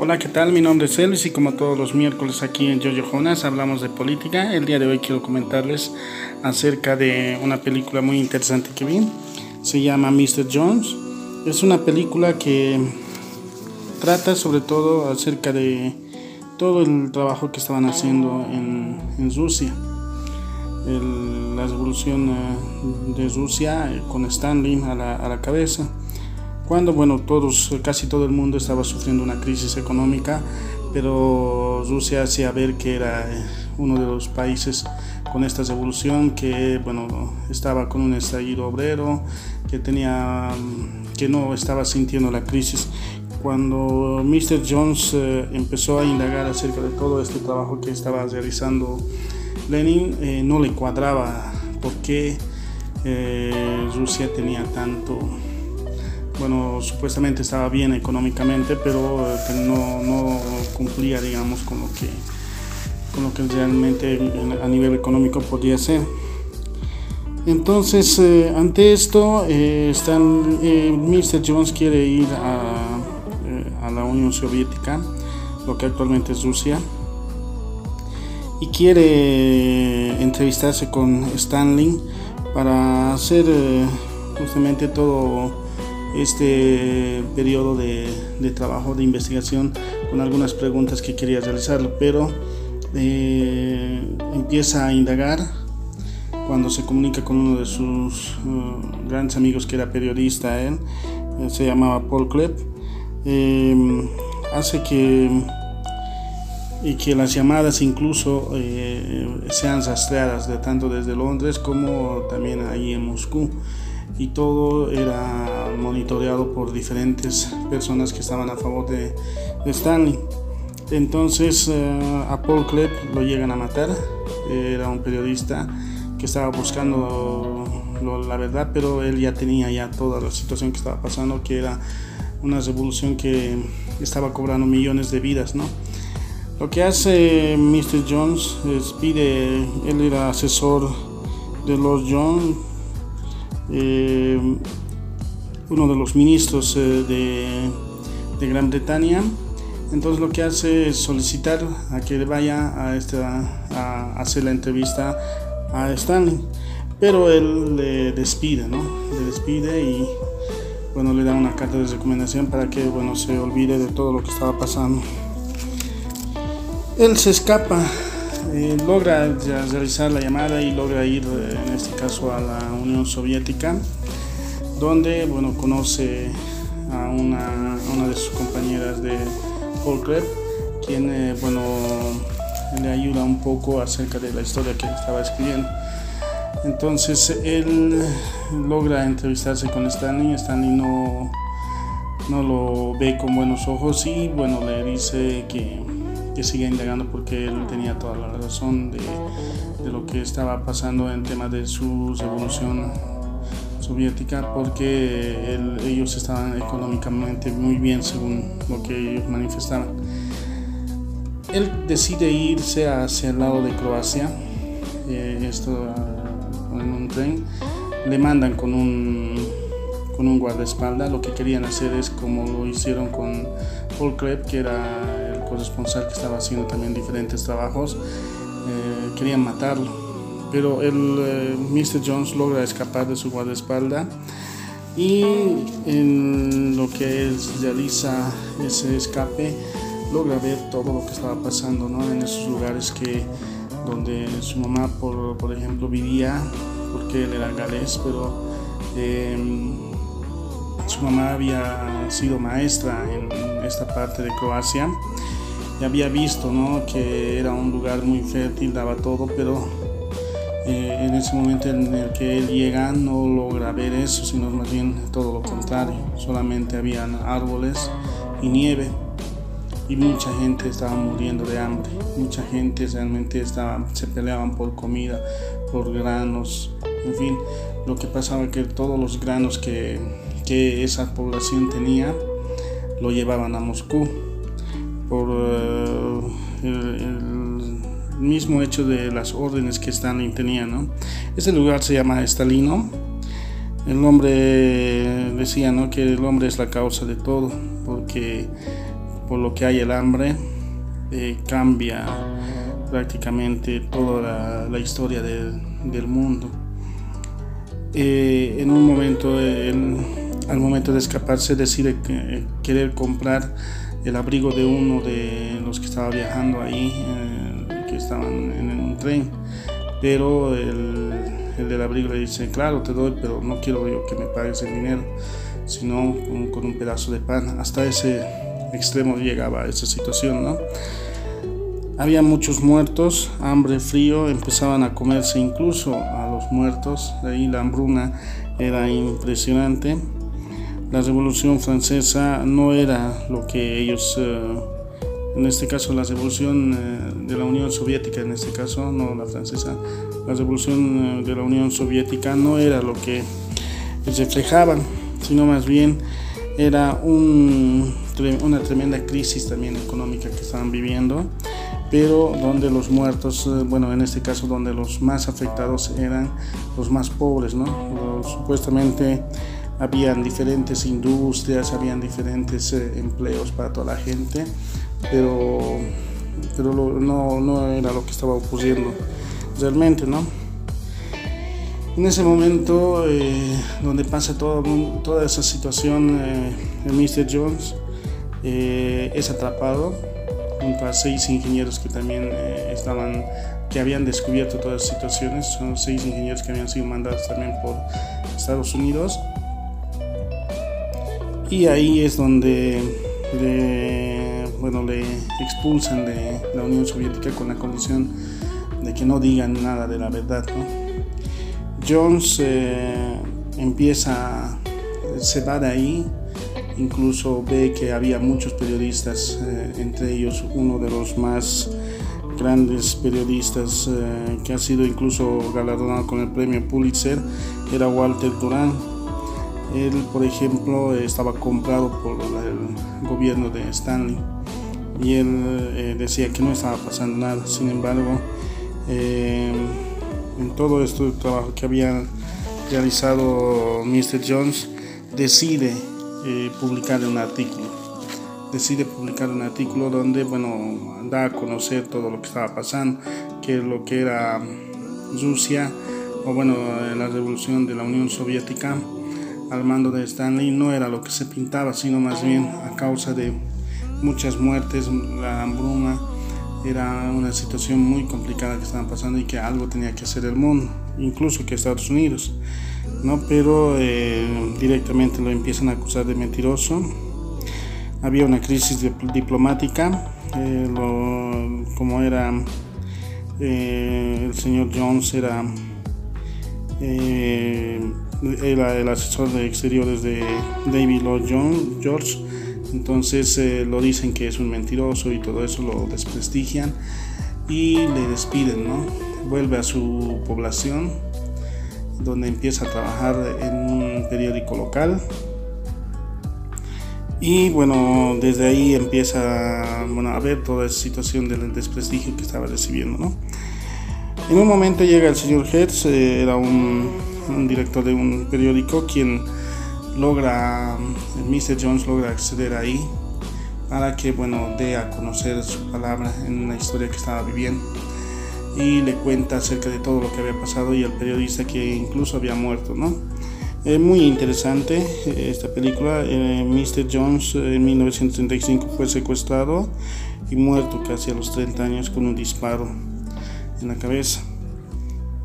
Hola, ¿qué tal? Mi nombre es Elvis y como todos los miércoles aquí en Jojo Jonas hablamos de política. El día de hoy quiero comentarles acerca de una película muy interesante que vi. Se llama Mr. Jones. Es una película que trata sobre todo acerca de todo el trabajo que estaban haciendo en, Rusia. la revolución eh, de Rusia eh, con Stalin a la, a la cabeza cuando bueno todos casi todo el mundo estaba sufriendo una crisis económica pero Rusia hacía ver que era eh, uno de los países con esta revolución que bueno estaba con un estallido obrero que tenía que no estaba sintiendo la crisis cuando Mr. Jones eh, empezó a indagar acerca de todo este trabajo que estaba realizando Lenin eh, no le cuadraba por qué Rusia tenía tanto bueno, supuestamente estaba bien económicamente, pero eh, no, no, cumplía, digamos, con lo que, con lo que realmente a nivel económico podía ser. Entonces, eh, ante esto, eh, están, Mr. Jones quiere ir a, a, la Unión Soviética, lo que actualmente es Rusia, y quiere entrevistarse con Stanley para hacer justamente todo este periodo de, trabajo de investigación con algunas preguntas que quería realizar, pero eh, empieza a indagar cuando se comunica con uno de sus uh, grandes amigos que era periodista, eh, se llamaba Paul Klepp, eh, hace que, y que las llamadas incluso sean rastreadas de tanto desde Londres como también ahí en Moscú y todo era monitoreado por diferentes personas que estaban a favor de, Stanley. Entonces eh, a Paul Klepp lo llegan a matar, era un periodista que estaba buscando la verdad, pero él ya tenía ya toda la situación que estaba pasando, que era una revolución que estaba cobrando millones de vidas, ¿no? Lo que hace Mr. Jones es pide, él era asesor de los Jones, eh, uno de los ministros eh, de, Gran Bretaña. Entonces lo que hace es solicitar a que vaya a, esta, a hacer la entrevista a Stanley. Pero él le despide, ¿no? Le despide y bueno, le da una carta de recomendación para que bueno, se olvide de todo lo que estaba pasando. Él se escapa logra realizar la llamada y logra ir, eh, en este caso, a la Unión Soviética, donde bueno, conoce a una, de sus compañeras de Paul quien eh, bueno, le ayuda un poco acerca de la historia que estaba escribiendo. Entonces él logra entrevistarse con Stanley, Stanley no, no lo ve con buenos ojos y bueno, le dice que que sigue indagando porque él tenía toda la razón de, de lo que estaba pasando en tema de su revolución soviética porque ellos estaban económicamente muy bien según lo que ellos manifestaban. Él decide irse hacia el lado de Croacia, eh, esto ah, en un tren, le mandan con un, con un guardaespaldas, lo que querían hacer es como lo hicieron con Paul Krebs, que era corresponsal que estaba haciendo también diferentes trabajos, eh, querían matarlo. Pero el eh, Mr. Jones logra escapar de su guardaespaldas y en lo que él realiza ese escape logra ver todo lo que estaba pasando ¿no? en esos lugares que donde su mamá por, por ejemplo vivía porque él era galés pero em, su mamá había sido maestra en esta parte de Croacia y había visto ¿no? que era un lugar muy fértil, daba todo, pero eh, en ese momento en el que él llega no logra ver eso, sino más bien todo lo contrario, solamente habían árboles y nieve y mucha gente estaba muriendo de hambre, mucha gente realmente estaba, se peleaban por comida, por granos, en fin, lo que pasaba que todos los granos que, que esa población tenía lo llevaban a Moscú por eh, el, mismo hecho de las órdenes que Stalin tenía. ¿no? Este lugar se llama Estalino. El hombre decía ¿no? que el hombre es la causa de todo, porque por lo que hay el hambre, eh, cambia prácticamente toda la, historia del mundo. Eh, en un momento, al momento de escaparse, decide que, querer comprar el abrigo de uno de los que estaba viajando ahí, eh, que estaban en un tren, pero el, el del abrigo le dice, claro, te doy, pero no quiero yo que me pagues el dinero, sino con, un pedazo de pan. Hasta ese extremo llegaba esa situación, ¿no? Había muchos muertos, hambre, frío, empezaban a comerse incluso a los muertos, de ahí la hambruna era impresionante. La revolución francesa no era lo que ellos, eh, en este caso la revolución eh, de la Unión Soviética, en este caso, no la francesa, la revolución eh, de la Unión Soviética no era lo que reflejaban, sino más bien era un, una tremenda crisis también económica que estaban viviendo pero donde los muertos, bueno, en este caso donde los más afectados eran los más pobres, ¿no? supuestamente habían diferentes industrias, habían diferentes eh, empleos para toda la gente, pero, pero no, no era lo que estaba ocurriendo realmente, ¿no? En ese momento eh, donde pasa todo, toda esa situación, el Mr. Jones es atrapado junto a seis ingenieros que también eh, estaban, que habían descubierto todas las situaciones. Son seis ingenieros que habían sido mandados también por Estados Unidos. Y ahí es donde le, bueno, le expulsan de la Unión Soviética con la condición de que no digan nada de la verdad. Jones eh, empieza, se va de ahí incluso ve que había muchos periodistas, eh, entre ellos uno de los más grandes periodistas eh, que ha sido incluso galardonado con el premio Pulitzer, era Walter Duran. Él, por ejemplo, estaba comprado por el gobierno de Stanley y él eh, decía que no estaba pasando nada. Sin embargo, en todo este trabajo que había realizado Mr. Jones, decide eh, publicar un artículo. Decide publicar un artículo donde, bueno, da a conocer todo lo que estaba pasando, que lo que era Rusia, o bueno, la revolución de la Unión Soviética al mando de Stanley no era lo que se pintaba, sino más bien a causa de muchas muertes, la hambruna, era una situación muy complicada que estaban pasando y que algo tenía que hacer el mundo, incluso que Estados Unidos. ¿no? pero eh, directamente lo empiezan a acusar de mentiroso. Había una crisis diplomática, eh, como era eh, el señor Jones, era, era, el asesor de exteriores de David Lloyd George, entonces lo dicen que es un mentiroso y todo eso lo desprestigian y le despiden, ¿no? Vuelve a su población donde empieza a trabajar en un periódico local. Y bueno, desde ahí empieza bueno, a ver toda esa situación del desprestigio que estaba recibiendo. ¿no? En un momento llega el señor Hertz, eh, era un, un, director de un periódico, quien logra, Mr. Jones logra acceder ahí para que bueno, dé a conocer su palabra en la historia que estaba viviendo y le cuenta acerca de todo lo que había pasado y al periodista que incluso había muerto, ¿no? Es muy interesante eh, esta película. Eh, Mr. Jones eh, en 1935 fue secuestrado y muerto casi a los 30 años con un disparo en la cabeza.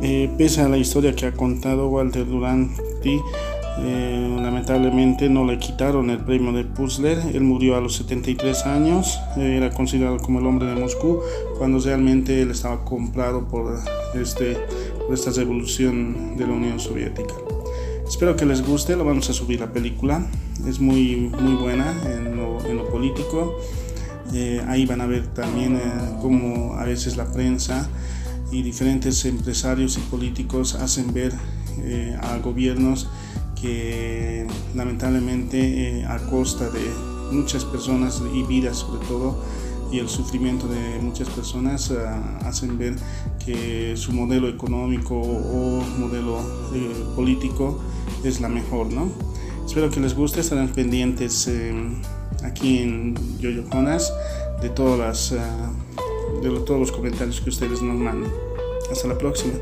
Pese a la historia que ha contado Walter Duranty, eh, lamentablemente no le quitaron el premio de Puzzler. Él murió a los 73 años. Eh, era considerado como el hombre de Moscú cuando realmente él estaba comprado por, este, esta revolución de la Unión Soviética. Espero que les guste. Lo vamos a subir la película. Es muy, muy buena en lo, político. Eh, ahí van a ver también cómo a veces la prensa y diferentes empresarios y políticos hacen ver a gobiernos que lamentablemente eh, a costa de muchas personas y vidas sobre todo y el sufrimiento de muchas personas ah, hacen ver que su modelo económico o modelo eh, político es la mejor, ¿no? Espero que les guste, estarán pendientes aquí en Yoyo Jonas de todas las, ah, de todos los comentarios que ustedes nos mandan. Hasta la próxima.